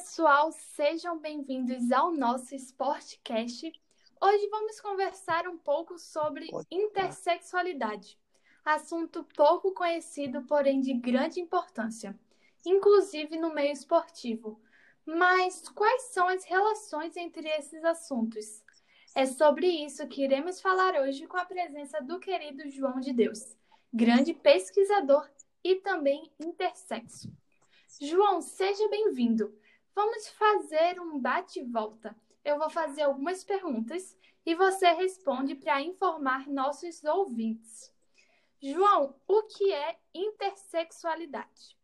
pessoal, sejam bem-vindos ao nosso Sportcast. Hoje vamos conversar um pouco sobre intersexualidade, assunto pouco conhecido, porém de grande importância, inclusive no meio esportivo. Mas quais são as relações entre esses assuntos? É sobre isso que iremos falar hoje com a presença do querido João de Deus, grande pesquisador e também intersexo. João, seja bem-vindo. Vamos fazer um bate-volta. Eu vou fazer algumas perguntas e você responde para informar nossos ouvintes. João, o que é intersexualidade?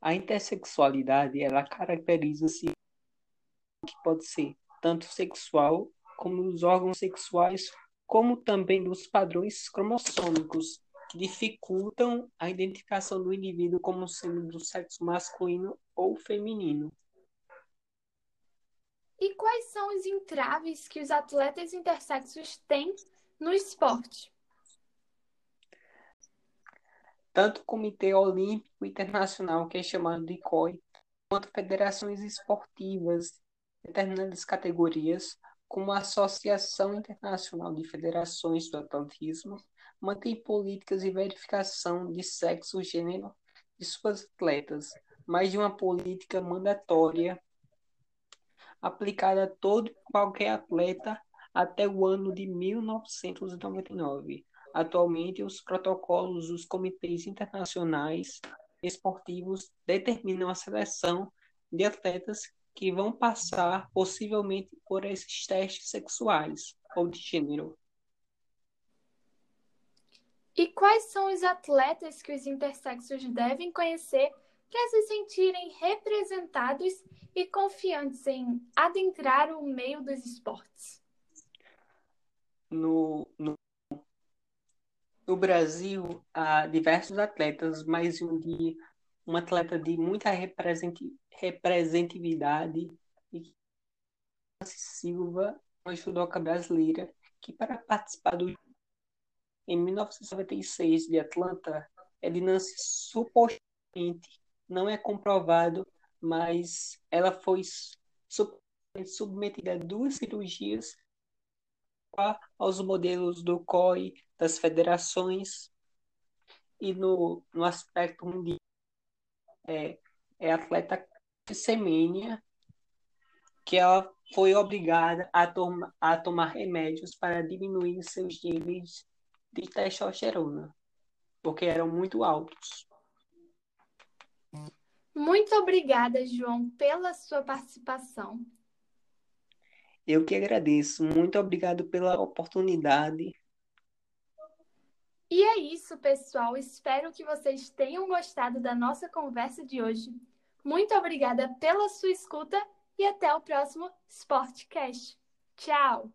A intersexualidade, ela caracteriza-se que pode ser tanto sexual como dos órgãos sexuais, como também dos padrões cromossômicos que dificultam a identificação do indivíduo como sendo do sexo masculino ou feminino. E quais são os entraves que os atletas intersexos têm no esporte? Tanto o Comitê Olímpico Internacional, que é chamado de COI, quanto federações esportivas de determinadas categorias, como a Associação Internacional de Federações do Atletismo, mantém políticas de verificação de sexo gênero de suas atletas, mais de uma política mandatória aplicada a todo qualquer atleta até o ano de 1999. Atualmente, os protocolos dos comitês internacionais esportivos determinam a seleção de atletas que vão passar possivelmente por esses testes sexuais ou de gênero. E quais são os atletas que os intersexos devem conhecer para se sentirem representados e confiantes em adentrar o meio dos esportes? No, no, no Brasil, há diversos atletas, mas um, de, um atleta de muita representatividade e Silva, uma judoca brasileira, que para participar do em 1996 de Atlanta, Nancy supostamente não é comprovado, mas ela foi submetida a duas cirurgias aos modelos do COI, das federações e no, no aspecto mundial. É, é atleta semênia que ela foi obrigada a, a tomar remédios para diminuir seus níveis de testosterona, porque eram muito altos. Muito obrigada, João, pela sua participação. Eu que agradeço. Muito obrigado pela oportunidade. E é isso, pessoal. Espero que vocês tenham gostado da nossa conversa de hoje. Muito obrigada pela sua escuta e até o próximo Sportcast. Tchau!